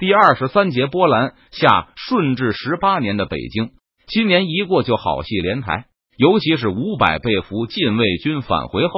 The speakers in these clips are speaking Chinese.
第二十三节波澜下，顺治十八年的北京，新年一过就好戏连台。尤其是五百被俘禁卫军返回后，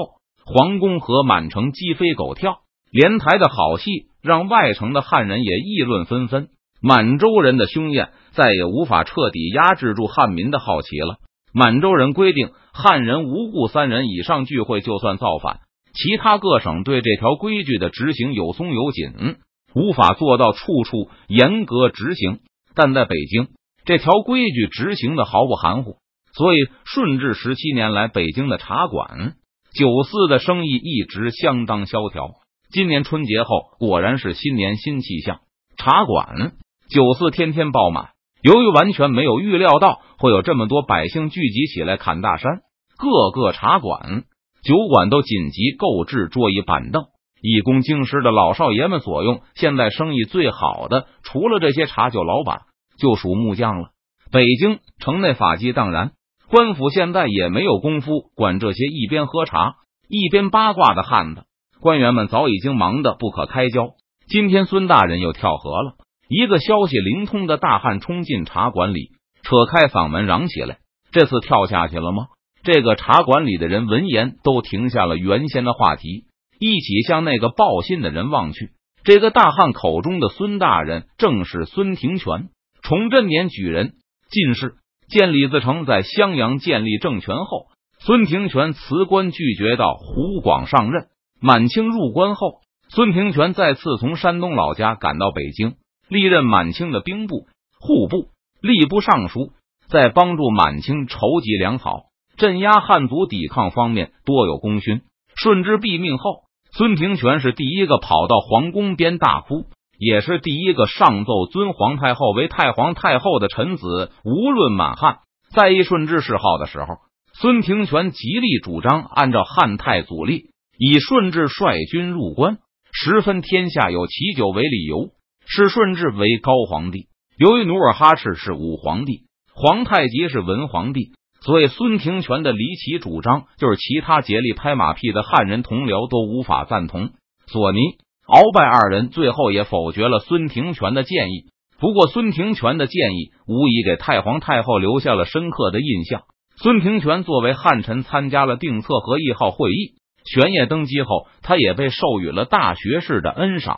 皇宫和满城鸡飞狗跳，连台的好戏让外城的汉人也议论纷纷。满洲人的凶焰再也无法彻底压制住汉民的好奇了。满洲人规定，汉人无故三人以上聚会就算造反。其他各省对这条规矩的执行有松有紧，无法做到处处严格执行。但在北京，这条规矩执行的毫不含糊。所以，顺治十七年来，北京的茶馆、酒肆的生意一直相当萧条。今年春节后，果然是新年新气象，茶馆、酒肆天天爆满。由于完全没有预料到会有这么多百姓聚集起来砍大山，各个茶馆、酒馆都紧急购置桌椅板凳，以供京师的老少爷们所用。现在生意最好的，除了这些茶酒老板，就属木匠了。北京城内法纪荡然。官府现在也没有功夫管这些一边喝茶一边八卦的汉子，官员们早已经忙得不可开交。今天孙大人又跳河了，一个消息灵通的大汉冲进茶馆里，扯开嗓门嚷起来：“这次跳下去了吗？”这个茶馆里的人闻言都停下了原先的话题，一起向那个报信的人望去。这个大汉口中的孙大人正是孙廷权，崇祯年举人，进士。见李自成在襄阳建立政权后，孙廷权辞官拒绝到湖广上任。满清入关后，孙廷权再次从山东老家赶到北京，历任满清的兵部、户部、吏部尚书，在帮助满清筹集粮草、镇压汉族抵抗方面多有功勋。顺治毙命后，孙廷权是第一个跑到皇宫边大哭。也是第一个上奏尊皇太后为太皇太后的臣子。无论满汉在意顺治谥号的时候，孙廷权极力主张按照汉太祖立，以顺治率军入关，十分天下有其久为理由，视顺治为高皇帝。由于努尔哈赤是武皇帝，皇太极是文皇帝，所以孙廷权的离奇主张，就是其他竭力拍马屁的汉人同僚都无法赞同。索尼。鳌拜二人最后也否决了孙廷权的建议。不过，孙廷权的建议无疑给太皇太后留下了深刻的印象。孙廷权作为汉臣，参加了定策和议号会议。玄烨登基后，他也被授予了大学士的恩赏。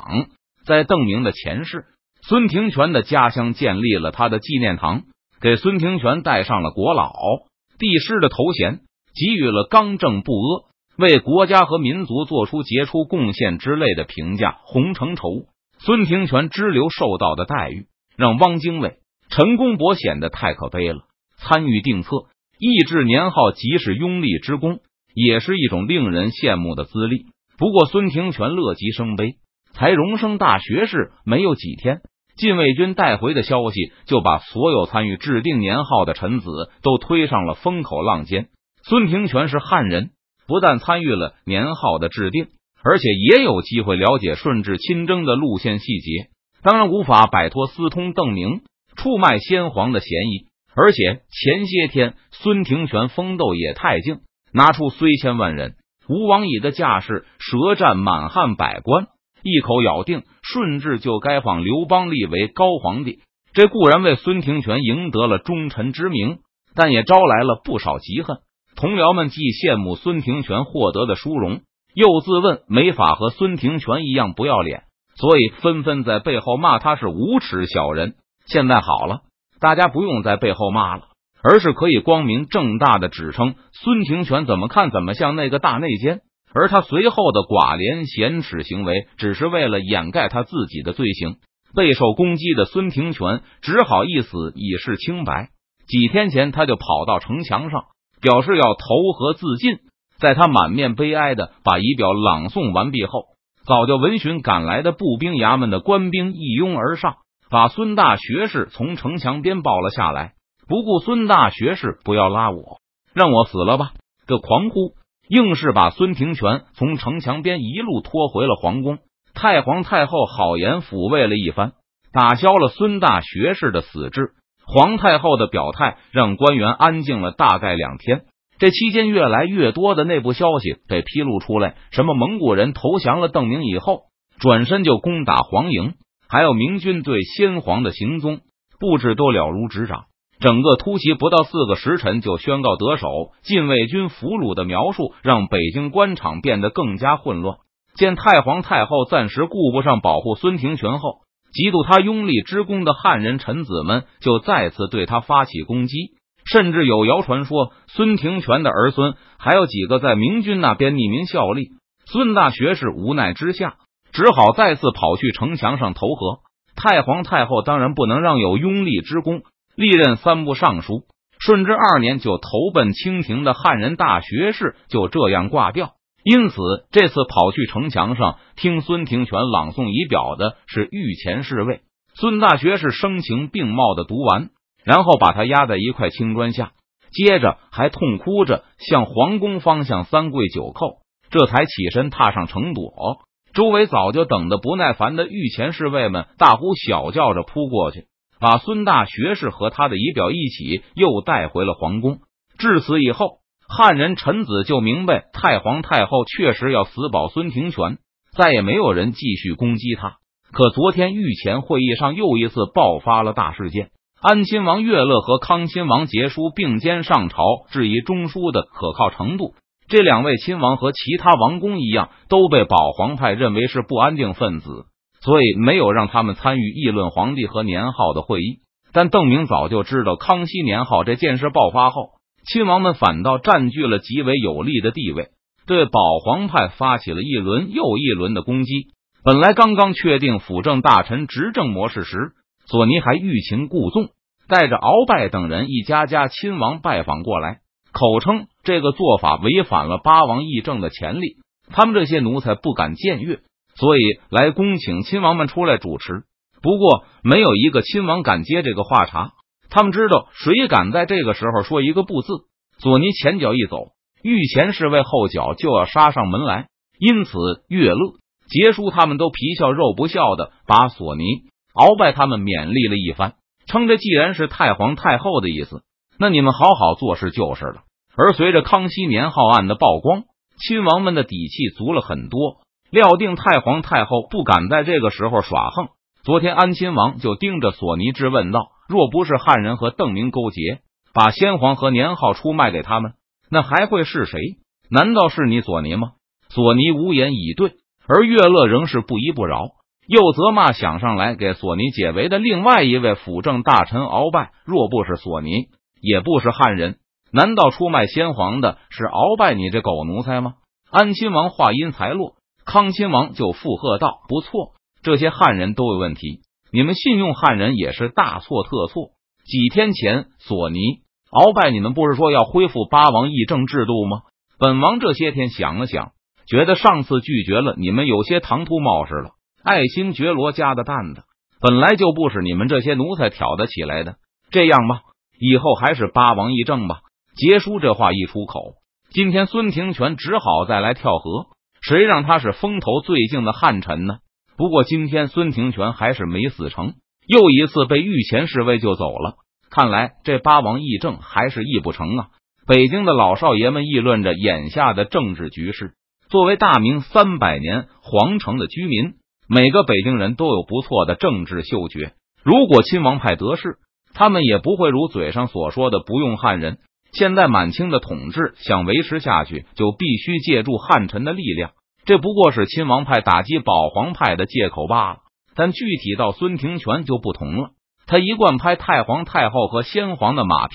在邓明的前世，孙廷权的家乡建立了他的纪念堂，给孙廷权戴上了国老帝师的头衔，给予了刚正不阿。为国家和民族做出杰出贡献之类的评价，洪承畴、孙廷权支流受到的待遇，让汪精卫、陈公博显得太可悲了。参与定策、抑制年号，即使拥立之功，也是一种令人羡慕的资历。不过，孙廷权乐极生悲，才荣升大学士没有几天，禁卫军带回的消息就把所有参与制定年号的臣子都推上了风口浪尖。孙廷权是汉人。不但参与了年号的制定，而且也有机会了解顺治亲征的路线细节。当然无法摆脱私通邓明、出卖先皇的嫌疑。而且前些天孙廷权封斗也太敬，拿出虽千万人吴王乙的架势，舌战满汉百官，一口咬定顺治就该放刘邦立为高皇帝。这固然为孙廷权赢得了忠臣之名，但也招来了不少嫉恨。同僚们既羡慕孙廷权获得的殊荣，又自问没法和孙廷权一样不要脸，所以纷纷在背后骂他是无耻小人。现在好了，大家不用在背后骂了，而是可以光明正大的指称孙廷权怎么看怎么像那个大内奸，而他随后的寡廉鲜耻行为，只是为了掩盖他自己的罪行。备受攻击的孙廷权只好一死以示清白。几天前，他就跑到城墙上。表示要投河自尽，在他满面悲哀的把仪表朗诵完毕后，早就闻讯赶来的步兵衙门的官兵一拥而上，把孙大学士从城墙边抱了下来。不顾孙大学士不要拉我，让我死了吧！这狂呼，硬是把孙廷权从城墙边一路拖回了皇宫。太皇太后好言抚慰了一番，打消了孙大学士的死志。皇太后的表态让官员安静了大概两天。这期间，越来越多的内部消息被披露出来。什么蒙古人投降了邓明以后，转身就攻打黄营，还有明军对先皇的行踪布置都了如指掌。整个突袭不到四个时辰就宣告得手，禁卫军俘虏的描述让北京官场变得更加混乱。见太皇太后暂时顾不上保护孙廷权后，嫉妒他拥立之功的汉人臣子们就再次对他发起攻击，甚至有谣传说孙廷权的儿孙还有几个在明军那边匿名效力。孙大学士无奈之下，只好再次跑去城墙上投河。太皇太后当然不能让有拥立之功。历任三部尚书，顺治二年就投奔清廷的汉人大学士就这样挂掉。因此，这次跑去城墙上听孙廷权朗诵仪表的是御前侍卫孙大学士，声情并茂的读完，然后把他压在一块青砖下，接着还痛哭着向皇宫方向三跪九叩，这才起身踏上城垛。周围早就等得不耐烦的御前侍卫们大呼小叫着扑过去。把孙大学士和他的仪表一起又带回了皇宫。至此以后，汉人臣子就明白太皇太后确实要死保孙廷权，再也没有人继续攻击他。可昨天御前会议上又一次爆发了大事件，安亲王岳乐和康亲王杰书并肩上朝，质疑中枢的可靠程度。这两位亲王和其他王公一样，都被保皇派认为是不安定分子。所以没有让他们参与议论皇帝和年号的会议，但邓明早就知道康熙年号这件事爆发后，亲王们反倒占据了极为有利的地位，对保皇派发起了一轮又一轮的攻击。本来刚刚确定辅政大臣执政模式时，索尼还欲擒故纵，带着鳌拜等人一家家亲王拜访过来，口称这个做法违反了八王议政的潜力，他们这些奴才不敢僭越。所以来恭请亲王们出来主持，不过没有一个亲王敢接这个话茬。他们知道，谁敢在这个时候说一个不字，索尼前脚一走，御前侍卫后脚就要杀上门来。因此，岳乐、杰叔他们都皮笑肉不笑的把索尼、鳌拜他们勉励了一番，称这既然是太皇太后的意思，那你们好好做事就是了。而随着康熙年号案的曝光，亲王们的底气足了很多。料定太皇太后不敢在这个时候耍横。昨天安亲王就盯着索尼质问道：“若不是汉人和邓明勾结，把先皇和年号出卖给他们，那还会是谁？难道是你索尼吗？”索尼无言以对，而岳乐仍是不依不饶，又责骂想上来给索尼解围的另外一位辅政大臣鳌拜：“若不是索尼，也不是汉人，难道出卖先皇的是鳌拜你这狗奴才吗？”安亲王话音才落。康亲王就附和道：“不错，这些汉人都有问题，你们信用汉人也是大错特错。几天前，索尼、鳌拜，你们不是说要恢复八王议政制度吗？本王这些天想了想，觉得上次拒绝了你们有些唐突冒失了。爱新觉罗家的担子本来就不是你们这些奴才挑得起来的。这样吧，以后还是八王议政吧。”杰叔这话一出口，今天孙廷权只好再来跳河。谁让他是风头最劲的汉臣呢？不过今天孙廷权还是没死成，又一次被御前侍卫救走了。看来这八王议政还是议不成啊！北京的老少爷们议论着眼下的政治局势。作为大明三百年皇城的居民，每个北京人都有不错的政治嗅觉。如果亲王派得势，他们也不会如嘴上所说的不用汉人。现在满清的统治想维持下去，就必须借助汉臣的力量。这不过是亲王派打击保皇派的借口罢了。但具体到孙廷权就不同了，他一贯拍太皇太后和先皇的马屁，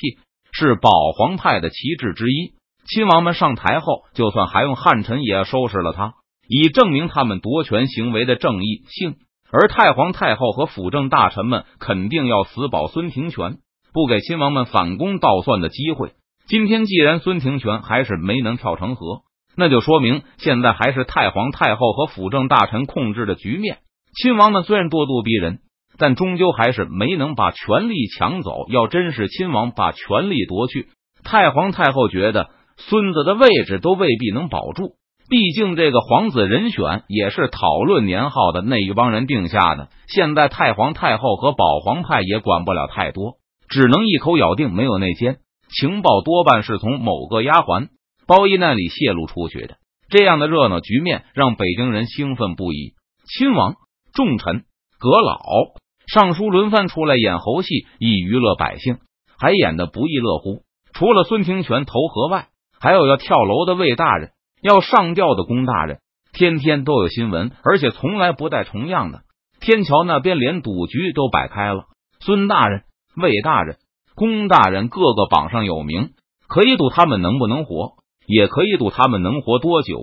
是保皇派的旗帜之一。亲王们上台后，就算还用汉臣，也要收拾了他，以证明他们夺权行为的正义性。而太皇太后和辅政大臣们肯定要死保孙廷权，不给亲王们反攻倒算的机会。今天既然孙廷权还是没能跳成河，那就说明现在还是太皇太后和辅政大臣控制的局面。亲王们虽然咄咄逼人，但终究还是没能把权力抢走。要真是亲王把权力夺去，太皇太后觉得孙子的位置都未必能保住。毕竟这个皇子人选也是讨论年号的那一帮人定下的。现在太皇太后和保皇派也管不了太多，只能一口咬定没有内奸。情报多半是从某个丫鬟包衣那里泄露出去的。这样的热闹局面让北京人兴奋不已。亲王、重臣、阁老、尚书轮番出来演猴戏，以娱乐百姓，还演的不亦乐乎。除了孙廷权投河外，还有要跳楼的魏大人，要上吊的龚大人，天天都有新闻，而且从来不带重样的。天桥那边连赌局都摆开了，孙大人、魏大人、龚大人个个榜上有名，可以赌他们能不能活，也可以赌他们能活多久。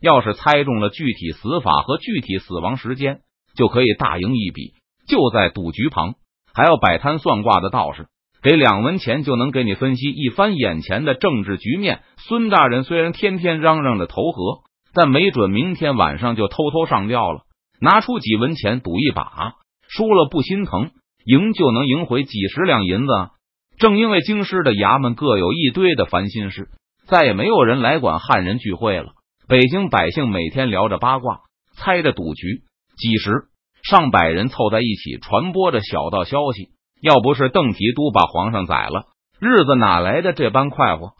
要是猜中了具体死法和具体死亡时间，就可以大赢一笔。就在赌局旁，还要摆摊算卦的道士，给两文钱就能给你分析一番眼前的政治局面。孙大人虽然天天嚷嚷着投河，但没准明天晚上就偷偷上吊了。拿出几文钱赌一把，输了不心疼，赢就能赢回几十两银子。正因为京师的衙门各有一堆的烦心事，再也没有人来管汉人聚会了。北京百姓每天聊着八卦，猜着赌局，几十上百人凑在一起传播着小道消息。要不是邓提督把皇上宰了，日子哪来的这般快活？